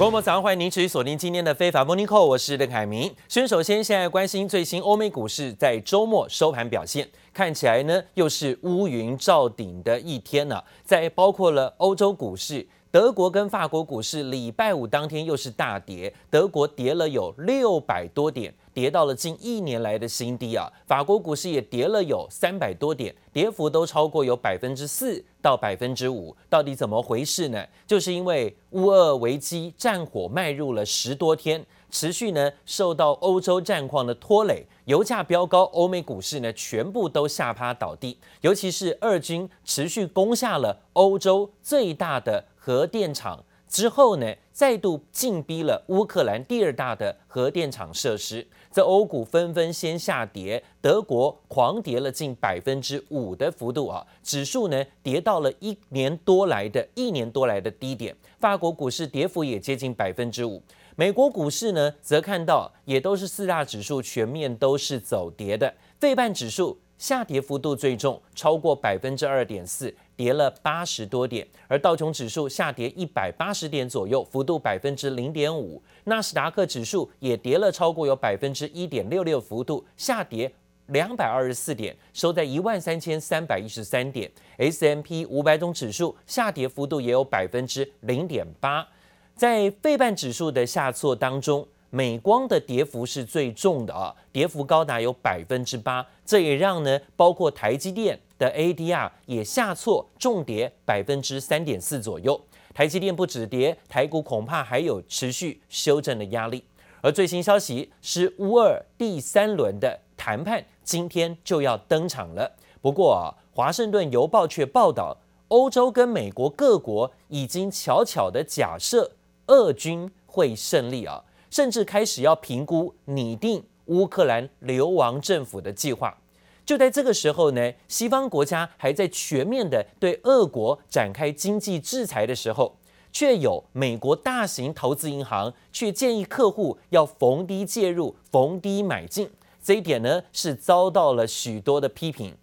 各位早上欢迎您持续锁定今天的非法 Morning Call，我是邓凯明。先首先现在关心最新欧美股市在周末收盘表现，看起来呢又是乌云罩顶的一天呢、在包括了欧洲股市。德国跟法国股市礼拜五当天又是大跌，德国跌了有六百多点，跌到了近一年来的新低啊。法国股市也跌了有三百多点，跌幅都超过有百分之四到百分之五。到底怎么回事呢？就是因为乌俄危机战火迈入了十多天。持续呢受到欧洲战况的拖累，油价飙高，欧美股市呢全部都下趴倒地。尤其是俄军持续攻下了欧洲最大的核电厂之后呢，再度进逼了乌克兰第二大的核电厂设施。在欧股纷纷先下跌，德国狂跌了近百分之五的幅度啊，指数呢跌到了一年多来的一年多来的低点。法国股市跌幅也接近百分之五。美国股市呢，则看到也都是四大指数全面都是走跌的，费半指数下跌幅度最重，超过百分之二点四，跌了八十多点；而道琼指数下跌一百八十点左右，幅度百分之零点五；纳斯达克指数也跌了超过有百分之一点六六，幅度下跌两百二十四点，收在一万三千三百一十三点 S M P 五百种指数下跌幅度也有百分之零点八。在费半指数的下挫当中，美光的跌幅是最重的啊，跌幅高达有百分之八，这也让呢包括台积电的 ADR 也下挫重跌百分之三点四左右。台积电不止跌，台股恐怕还有持续修正的压力。而最新消息是乌俄第三轮的谈判今天就要登场了。不过啊，华盛顿邮报却报道，欧洲跟美国各国已经悄悄的假设。俄军会胜利啊，甚至开始要评估拟定乌克兰流亡政府的计划。就在这个时候呢，西方国家还在全面的对俄国展开经济制裁的时候，却有美国大型投资银行却建议客户要逢低介入、逢低买进。这一点呢，是遭到了许多的批评。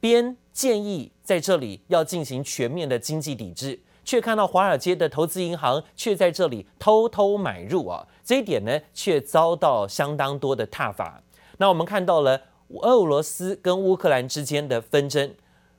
边建议在这里要进行全面的经济抵制。却看到华尔街的投资银行却在这里偷偷买入啊，这一点呢，却遭到相当多的挞伐。那我们看到了俄罗斯跟乌克兰之间的纷争，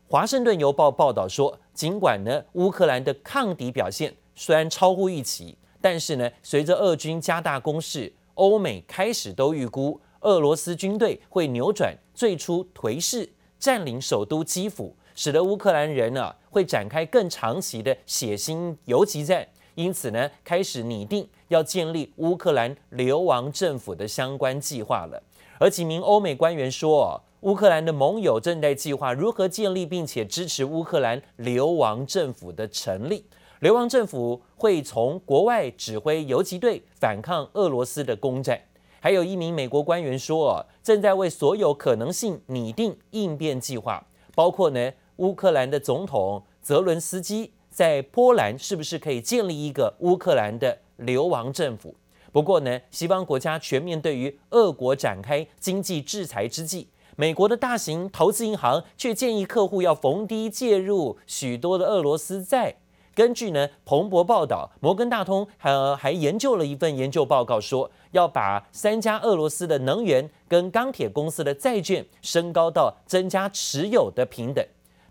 华盛顿邮报报道说，尽管呢乌克兰的抗敌表现虽然超乎预期，但是呢随着俄军加大攻势，欧美开始都预估俄罗斯军队会扭转最初颓势，占领首都基辅。使得乌克兰人呢会展开更长期的血腥游击战，因此呢开始拟定要建立乌克兰流亡政府的相关计划了。而几名欧美官员说，乌克兰的盟友正在计划如何建立并且支持乌克兰流亡政府的成立。流亡政府会从国外指挥游击队反抗俄罗斯的攻占。还有一名美国官员说，正在为所有可能性拟定应变计划，包括呢。乌克兰的总统泽伦斯基在波兰是不是可以建立一个乌克兰的流亡政府？不过呢，西方国家全面对于俄国展开经济制裁之际，美国的大型投资银行却建议客户要逢低介入许多的俄罗斯债。根据呢彭博报道，摩根大通还还研究了一份研究报告，说要把三家俄罗斯的能源跟钢铁公司的债券升高到增加持有的平等。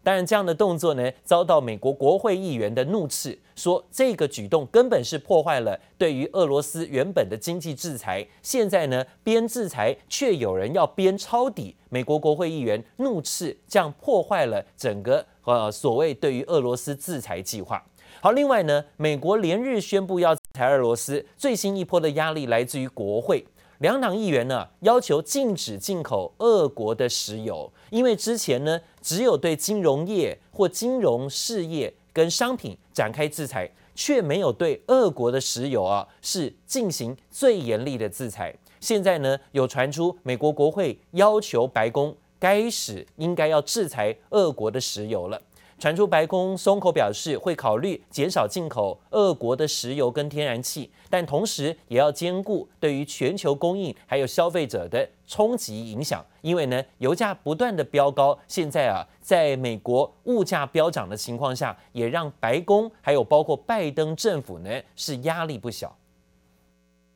当然，这样的动作呢，遭到美国国会议员的怒斥，说这个举动根本是破坏了对于俄罗斯原本的经济制裁。现在呢，边制裁却有人要边抄底，美国国会议员怒斥，这样破坏了整个呃所谓对于俄罗斯制裁计划。好，另外呢，美国连日宣布要制裁俄罗斯，最新一波的压力来自于国会。两党议员呢要求禁止进口俄国的石油，因为之前呢只有对金融业或金融事业跟商品展开制裁，却没有对俄国的石油啊是进行最严厉的制裁。现在呢有传出美国国会要求白宫开始应该要制裁俄国的石油了。传出白宫松口表示会考虑减少进口俄国的石油跟天然气，但同时也要兼顾对于全球供应还有消费者的冲击影响。因为呢，油价不断的飙高，现在啊，在美国物价飙涨的情况下，也让白宫还有包括拜登政府呢是压力不小。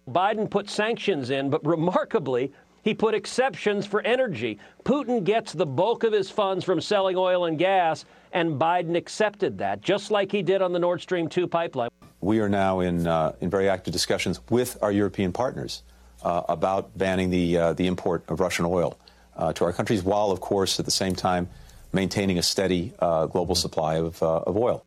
Biden put sanctions in, but remarkably, he put exceptions for energy. Putin gets the bulk of his funds from selling oil and gas, and Biden accepted that, just like he did on the Nord Stream 2 pipeline. We are now in, uh, in very active discussions with our European partners uh, about banning the, uh, the import of Russian oil Uh, to our countries, while, of course, at the same time maintaining a steady uh, global supply of, uh, of oil.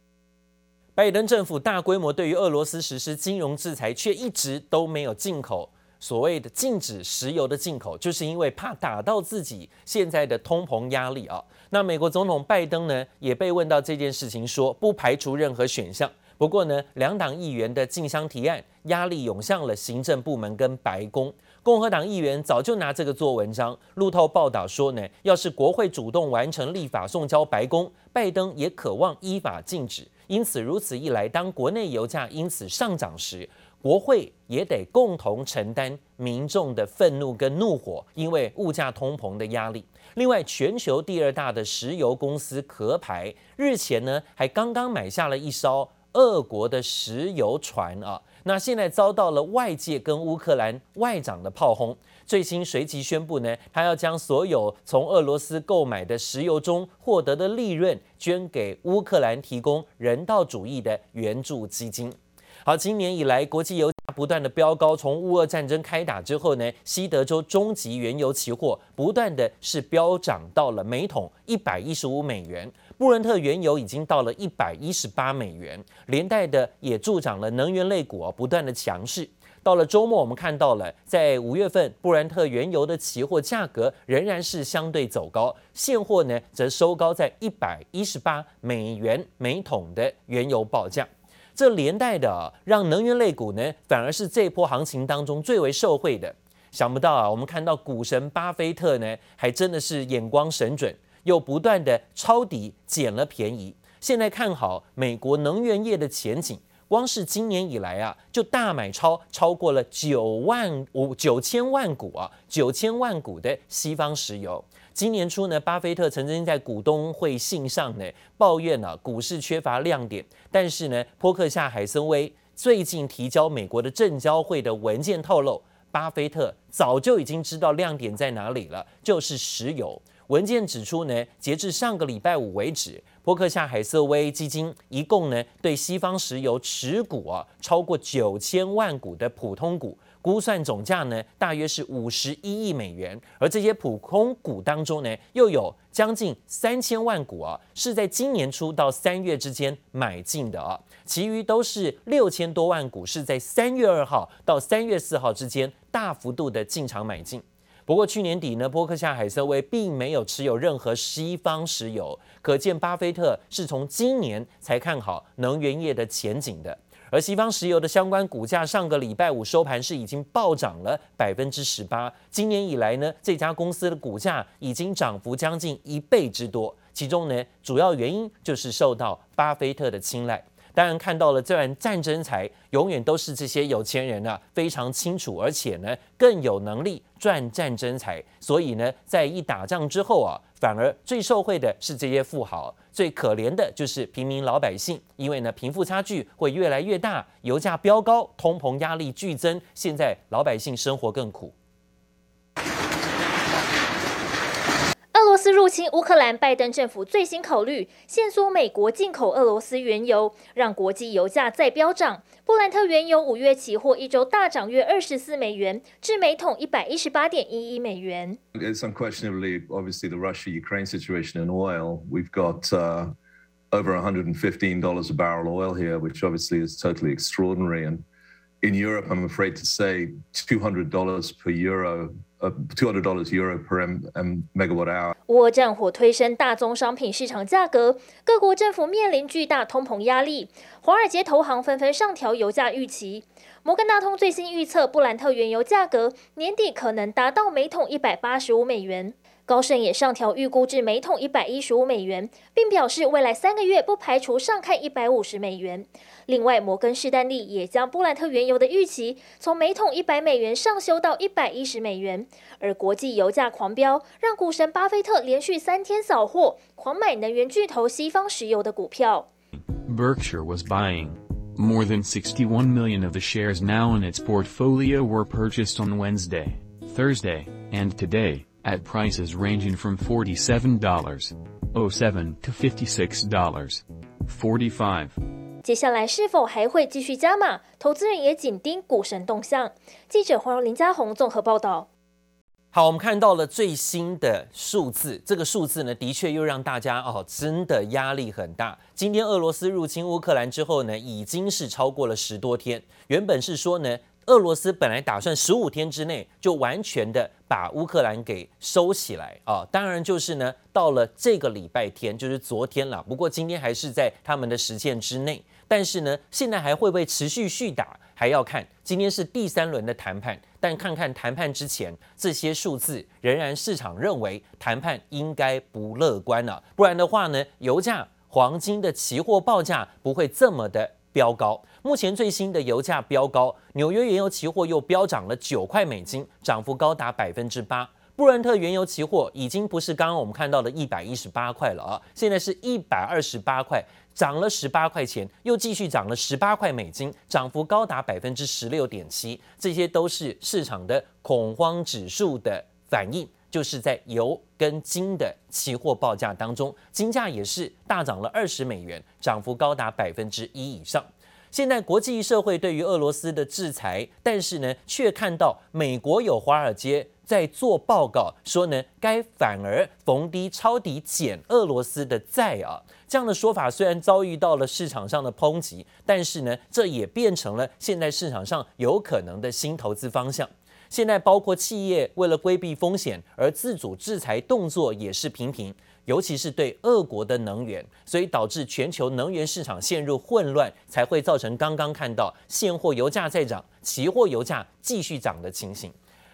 拜登政府大规模对于俄罗斯实施金融制裁，却一直都没有进口。所谓的禁止石油的进口，就是因为怕打到自己现在的通膨压力啊。那美国总统拜登呢，也被问到这件事情，说不排除任何选项。不过呢，两党议员的竞相提案，压力涌向了行政部门跟白宫。共和党议员早就拿这个做文章。路透报道说呢，要是国会主动完成立法送交白宫，拜登也渴望依法禁止。因此，如此一来，当国内油价因此上涨时，国会也得共同承担民众的愤怒跟怒火，因为物价通膨的压力。另外，全球第二大的石油公司壳牌日前呢，还刚刚买下了一艘俄国的石油船啊，那现在遭到了外界跟乌克兰外长的炮轰。最新随即宣布呢，他要将所有从俄罗斯购买的石油中获得的利润捐给乌克兰，提供人道主义的援助基金。好，今年以来，国际油价不断的飙高。从乌俄战争开打之后呢，西德州中级原油期货不断的是飙涨到了每桶一百一十五美元，布伦特原油已经到了一百一十八美元，连带的也助长了能源类股啊不断的强势。到了周末，我们看到了在五月份布伦特原油的期货价格仍然是相对走高，现货呢则收高在一百一十八美元每桶的原油报价。这连带的啊，让能源类股呢，反而是这波行情当中最为受惠的。想不到啊，我们看到股神巴菲特呢，还真的是眼光神准，又不断的抄底捡了便宜。现在看好美国能源业的前景，光是今年以来啊，就大买超超过了九万五九千万股啊，九千万股的西方石油。今年初呢，巴菲特曾经在股东会信上呢抱怨呢、股市缺乏亮点，但是呢，波克夏海森威最近提交美国的证交会的文件透露，巴菲特早就已经知道亮点在哪里了，就是石油。文件指出呢，截至上个礼拜五为止，波克夏海瑟威基金一共呢对西方石油持股啊超过九千万股的普通股。估算总价呢，大约是五十一亿美元，而这些普通股当中呢，又有将近三千万股啊，是在今年初到三月之间买进的啊，其余都是六千多万股是在三月二号到三月四号之间大幅度的进场买进。不过去年底呢，波克夏海瑟威并没有持有任何西方石油，可见巴菲特是从今年才看好能源业的前景的。而西方石油的相关股价，上个礼拜五收盘是已经暴涨了百分之十八。今年以来呢，这家公司的股价已经涨幅将近一倍之多。其中呢，主要原因就是受到巴菲特的青睐。当然看到了，这段战争财永远都是这些有钱人啊，非常清楚，而且呢更有能力赚战争财。所以呢，在一打仗之后啊，反而最受惠的是这些富豪，最可怜的就是平民老百姓，因为呢贫富差距会越来越大，油价飙高，通膨压力剧增，现在老百姓生活更苦。俄罗斯入侵乌克兰，拜登政府最新考虑限缩美国进口俄罗斯原油，让国际油价再飙涨。布兰特原油五月期货一周大涨约二十四美元，至每桶一百一十八点一一美元。It's unquestionably, obviously, the Russia-Ukraine situation in oil. We've got uh, over $115 a barrel oil here, which obviously is totally extraordinary. And in Europe, I'm afraid to say, two hundred dollars per euro. Two hundred dollars euro per m m megawatt hour。俄战火推升大宗商品市场价格，各国政府面临巨大通膨压力。华尔街投行纷纷上调油价预期。摩根大通最新预测，布兰特原油价格年底可能达到每桶一百八十五美元。高盛也上调预估至每桶一百一十五美元，并表示未来三个月不排除上看一百五十美元。另外，摩根士丹利也将布兰特原油的预期从每桶一百美元上修到一百一十美元。而国际油价狂飙，让股神巴菲特连续三天扫货，狂买能源巨头西方石油的股票。Berkshire was buying More than 61 million of the shares now in its portfolio were purchased on Wednesday, Thursday, and today, at prices ranging from $47.07 to $56.45. 接下来是否还会继续加码？投资人也紧盯股神动向。记者黄荣林家宏综合报道。好，我们看到了最新的数字，这个数字呢，的确又让大家哦，真的压力很大。今天俄罗斯入侵乌克兰之后呢，已经是超过了十多天。原本是说呢，俄罗斯本来打算十五天之内就完全的把乌克兰给收起来啊，当然就是呢，到了这个礼拜天，就是昨天了。不过今天还是在他们的时限之内。但是呢，现在还会不会持续续打，还要看。今天是第三轮的谈判，但看看谈判之前这些数字，仍然市场认为谈判应该不乐观了。不然的话呢，油价、黄金的期货报价不会这么的飙高。目前最新的油价飙高，纽约原油期货又飙涨了九块美金，涨幅高达百分之八。布伦特原油期货已经不是刚刚我们看到的一百一十八块了啊，现在是一百二十八块。涨了十八块钱，又继续涨了十八块美金，涨幅高达百分之十六点七。这些都是市场的恐慌指数的反应，就是在油跟金的期货报价当中，金价也是大涨了二十美元，涨幅高达百分之一以上。现在国际社会对于俄罗斯的制裁，但是呢，却看到美国有华尔街在做报告说呢，该反而逢低抄底减俄罗斯的债啊。这样的说法虽然遭遇到了市场上的抨击，但是呢，这也变成了现在市场上有可能的新投资方向。现在包括企业为了规避风险而自主制裁动作也是频频，尤其是对俄国的能源，所以导致全球能源市场陷入混乱，才会造成刚刚看到现货油价在涨，期货油价继续涨的情形。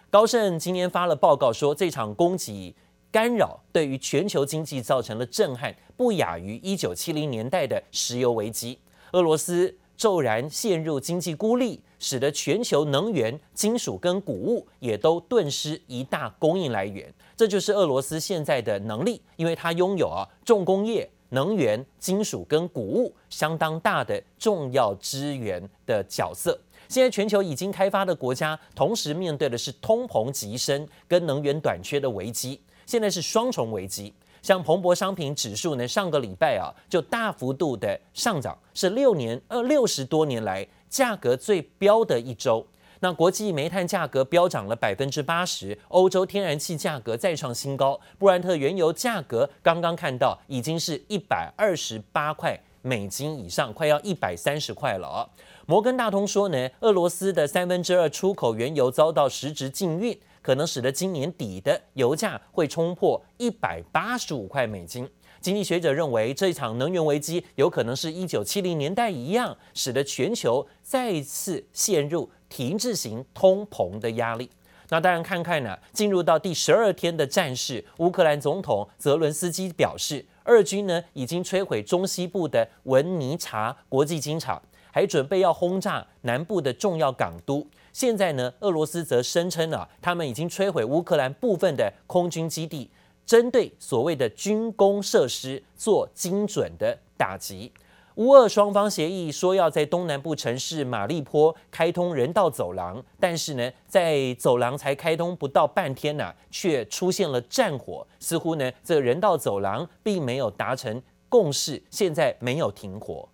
高盛今天发了报告说，这场供给干扰对于全球经济造成了震撼，不亚于一九七零年代的石油危机。俄罗斯骤然陷入经济孤立，使得全球能源、金属跟谷物也都顿失一大供应来源。这就是俄罗斯现在的能力，因为它拥有啊重工业、能源、金属跟谷物相当大的重要资源的角色。现在全球已经开发的国家，同时面对的是通膨急升跟能源短缺的危机。现在是双重危机，像彭博商品指数呢，上个礼拜啊就大幅度的上涨，是六年呃六十多年来价格最飙的一周。那国际煤炭价格飙涨了百分之八十，欧洲天然气价格再创新高，布兰特原油价格刚刚看到已经是一百二十八块美金以上，快要一百三十块了。摩根大通说呢，俄罗斯的三分之二出口原油遭到实质禁运。可能使得今年底的油价会冲破一百八十五块美金。经济学者认为，这场能源危机有可能是一九七零年代一样，使得全球再一次陷入停滞型通膨的压力。那当然，看看呢，进入到第十二天的战事，乌克兰总统泽伦斯基表示，俄军呢已经摧毁中西部的文尼察国际机场，还准备要轰炸南部的重要港都。现在呢，俄罗斯则声称啊，他们已经摧毁乌克兰部分的空军基地，针对所谓的军工设施做精准的打击。乌俄双方协议说要在东南部城市马利坡开通人道走廊，但是呢，在走廊才开通不到半天呢、啊，却出现了战火，似乎呢，这个人道走廊并没有达成共识，现在没有停火。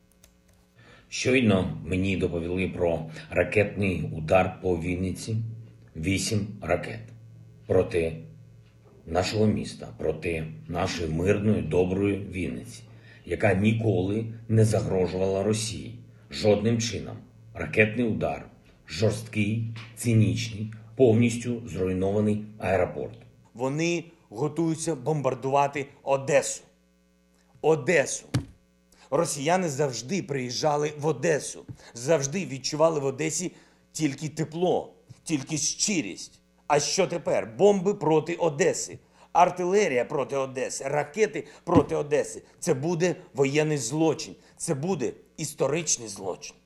Щойно мені доповіли про ракетний удар по Вінниці. Вісім ракет проти нашого міста, проти нашої мирної, доброї Вінниці, яка ніколи не загрожувала Росії жодним чином. Ракетний удар, жорсткий, цинічний, повністю зруйнований аеропорт. Вони готуються бомбардувати Одесу. Одесу. Росіяни завжди приїжджали в Одесу, завжди відчували в Одесі тільки тепло, тільки щирість. А що тепер? Бомби проти Одеси, артилерія проти Одеси, ракети проти Одеси. Це буде воєнний злочин, це буде історичний злочин.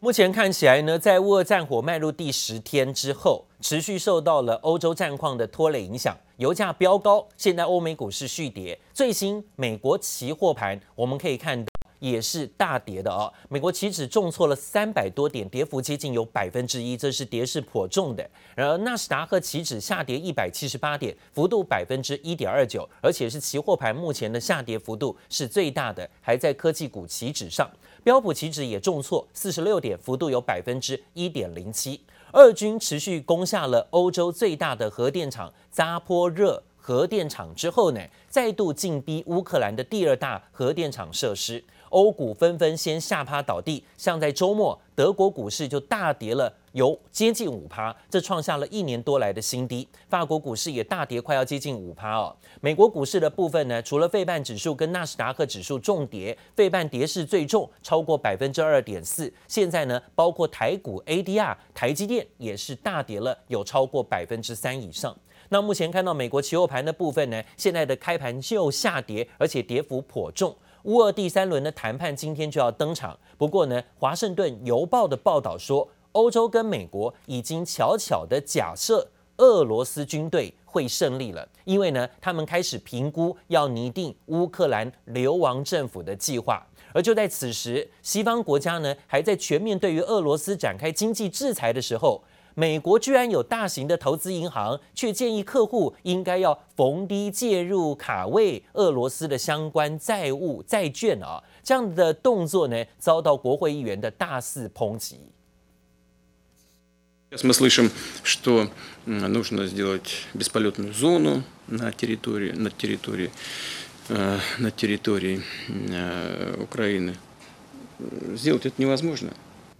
目前看起来呢，在乌俄战火迈入第十天之后，持续受到了欧洲战况的拖累影响，油价飙高。现在欧美股市续跌，最新美国期货盘我们可以看到 也是大跌的哦。美国期指重挫了三百多点，跌幅接近有百分之一，这是跌势颇重的。然而纳斯达克期指下跌一百七十八点，幅度百分之一点二九，而且是期货盘目前的下跌幅度是最大的，还在科技股期指上。标普期指也重挫四十六点，幅度有百分之一点零七。俄军持续攻下了欧洲最大的核电厂扎波热核电厂之后呢，再度进逼乌克兰的第二大核电厂设施。欧股纷纷先下趴倒地，像在周末，德国股市就大跌了，有接近五趴，这创下了一年多来的新低。法国股市也大跌，快要接近五趴哦。美国股市的部分呢，除了费半指数跟纳斯达克指数重跌，费半跌势最重，超过百分之二点四。现在呢，包括台股 ADR，台积电也是大跌了，有超过百分之三以上。那目前看到美国期货盘的部分呢，现在的开盘就下跌，而且跌幅颇重。乌俄第三轮的谈判今天就要登场，不过呢，华盛顿邮报的报道说，欧洲跟美国已经悄悄的假设俄罗斯军队会胜利了，因为呢，他们开始评估要拟定乌克兰流亡政府的计划。而就在此时，西方国家呢还在全面对于俄罗斯展开经济制裁的时候。美国居然有大型的投资银行，却建议客户应该要逢低介入卡位俄罗斯的相关债务债券啊，这样的动作呢，遭到国会议员的大肆抨击。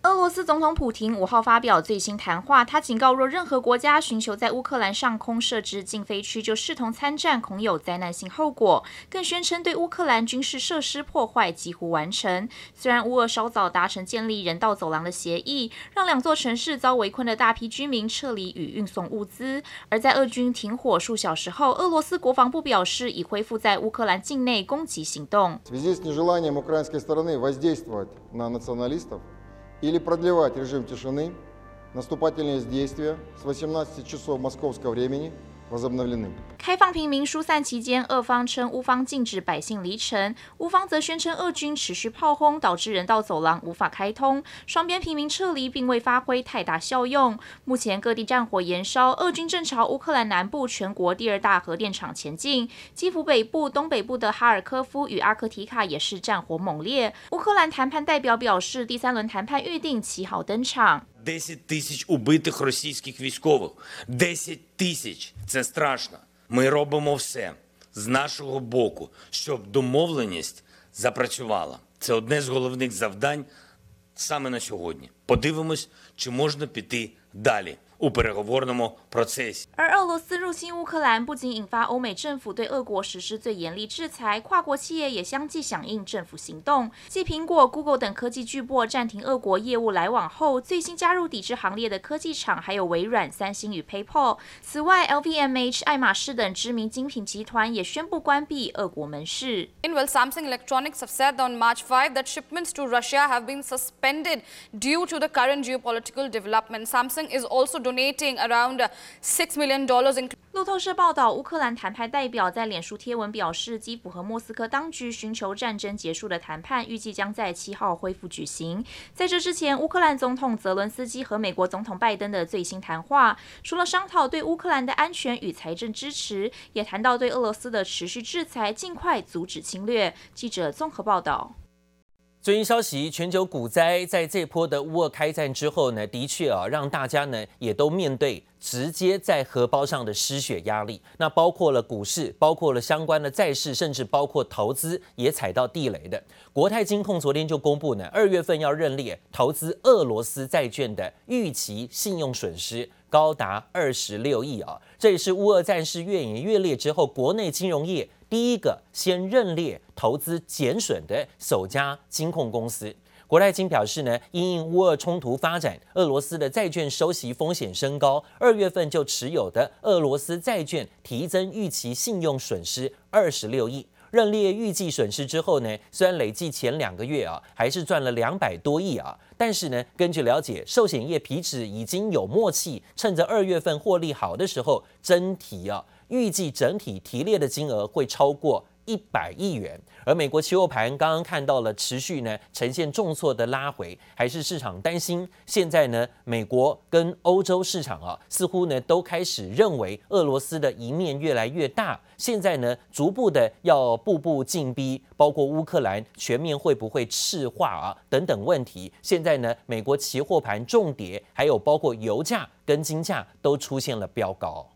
俄罗斯总统普廷五号发表最新谈话，他警告，若任何国家寻求在乌克兰上空设置禁飞区，就视同参战，恐有灾难性后果。更宣称对乌克兰军事设施破坏几乎完成。虽然乌俄稍早达成建立人道走廊的协议，让两座城市遭围困的大批居民撤离与运送物资，而在俄军停火数小时后，俄罗斯国防部表示已恢复在乌克兰境内攻击行动。или продлевать режим тишины, наступательные действия с 18 часов московского времени –开放平民疏散期间，俄方称乌方禁止百姓离城，乌方则宣称俄军持续炮轰，导致人道走廊无法开通，双边平民撤离并未发挥太大效用。目前各地战火延烧，俄军正朝乌克兰南部全国第二大核电厂前进，基辅北部、东北部的哈尔科夫与阿克提卡也是战火猛烈。乌克兰谈判代表表示，第三轮谈判预定七号登场。10 тисяч убитих російських військових. 10 тисяч це страшно. Ми робимо все з нашого боку, щоб домовленість запрацювала. Це одне з головних завдань саме на сьогодні. Подивимось, чи можна піти далі. 而俄罗斯入侵乌克兰，不仅引发欧美政府对俄国实施最严厉制裁，跨国企业也相继响应政府行动。继苹果、Google 等科技巨擘暂停俄国业务来往后，最新加入抵制行列的科技厂还有微软、三星与 PayPal。此外，LVMH、爱马仕等知名精品集团也宣布关闭俄国门市。inwill Samsung Electronics have said on March 5 that shipments to Russia have been suspended due to the current geopolitical development. Samsung is also 路透社报道，乌克兰谈判代表在脸书贴文表示，基辅和莫斯科当局寻求战争结束的谈判预计将在七号恢复举行。在这之前，乌克兰总统泽伦斯基和美国总统拜登的最新谈话，除了商讨对乌克兰的安全与财政支持，也谈到对俄罗斯的持续制裁，尽快阻止侵略。记者综合报道。最新消息，全球股灾在这波的乌俄开战之后呢，的确啊，让大家呢也都面对直接在荷包上的失血压力。那包括了股市，包括了相关的债市，甚至包括投资也踩到地雷的。国泰金控昨天就公布呢，二月份要认列投资俄罗斯债券的预期信用损失高达二十六亿啊，这也是乌俄战事越演越烈之后，国内金融业。第一个先认列投资减损的首家金控公司，国泰金表示呢，因应乌俄冲突发展，俄罗斯的债券收息风险升高，二月份就持有的俄罗斯债券提增预期信用损失二十六亿，认列预计损失之后呢，虽然累计前两个月啊还是赚了两百多亿啊，但是呢，根据了解，寿险业彼此已经有默契，趁着二月份获利好的时候，真提啊。预计整体提列的金额会超过一百亿元。而美国期货盘刚刚看到了持续呢呈现重挫的拉回，还是市场担心。现在呢，美国跟欧洲市场啊，似乎呢都开始认为俄罗斯的一面越来越大。现在呢，逐步的要步步进逼，包括乌克兰全面会不会赤化啊等等问题。现在呢，美国期货盘重跌，还有包括油价跟金价都出现了飙高。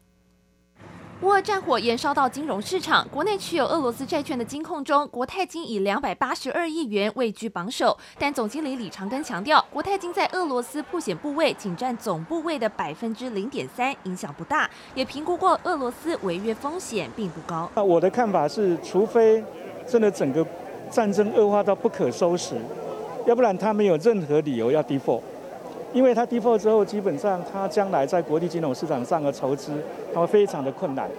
乌俄战火延烧到金融市场，国内持有俄罗斯债券的金控中，国泰金以两百八十二亿元位居榜首。但总经理李长庚强调，国泰金在俄罗斯破险部位仅占总部位的百分之零点三，影响不大。也评估过俄罗斯违约风险并不高。那我的看法是，除非真的整个战争恶化到不可收拾，要不然他没有任何理由要 default。因为它 default 之后，基本上它将来在国际金融市场上的筹资，它会非常的困难。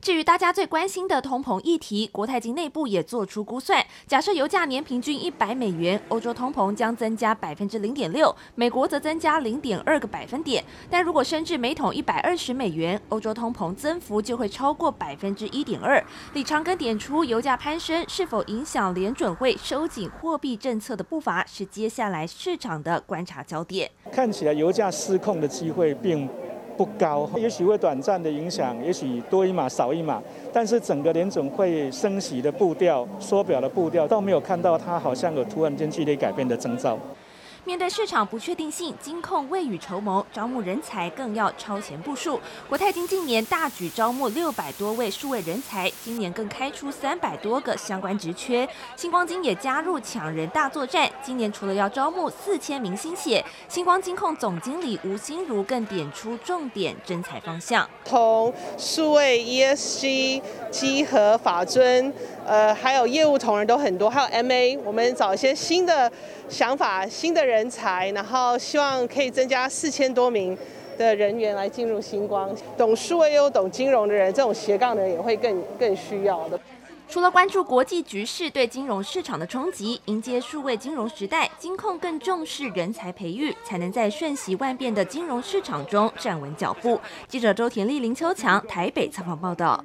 至于大家最关心的通膨议题，国泰金内部也做出估算。假设油价年平均一百美元，欧洲通膨将增加百分之零点六，美国则增加零点二个百分点。但如果升至每桶一百二十美元，欧洲通膨增幅就会超过百分之一点二。李长庚点出，油价攀升是否影响联准会收紧货币政策的步伐，是接下来市场的观察焦点。看起来油价失控的机会并不高，也许会短暂的影响，也许多一码少一码，但是整个联总会升息的步调、缩表的步调，倒没有看到它好像有突然间剧烈改变的征兆。面对市场不确定性，金控未雨绸缪，招募人才更要超前部署。国泰金近年大举招募六百多位数位人才，今年更开出三百多个相关职缺。星光金也加入抢人大作战，今年除了要招募四千名新血，星光金控总经理吴心如更点出重点征才方向：从数位 ESG、稽核法尊，呃，还有业务同仁都很多，还有 MA，我们找一些新的想法、新的人。才，然后希望可以增加四千多名的人员来进入星光，懂数位又懂金融的人，这种斜杠的人也会更更需要的。除了关注国际局势对金融市场的冲击，迎接数位金融时代，金控更重视人才培育，才能在瞬息万变的金融市场中站稳脚步。记者周田丽、林秋强台北采访报道。